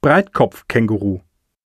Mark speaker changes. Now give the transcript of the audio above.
Speaker 1: Breitkopfkänguru.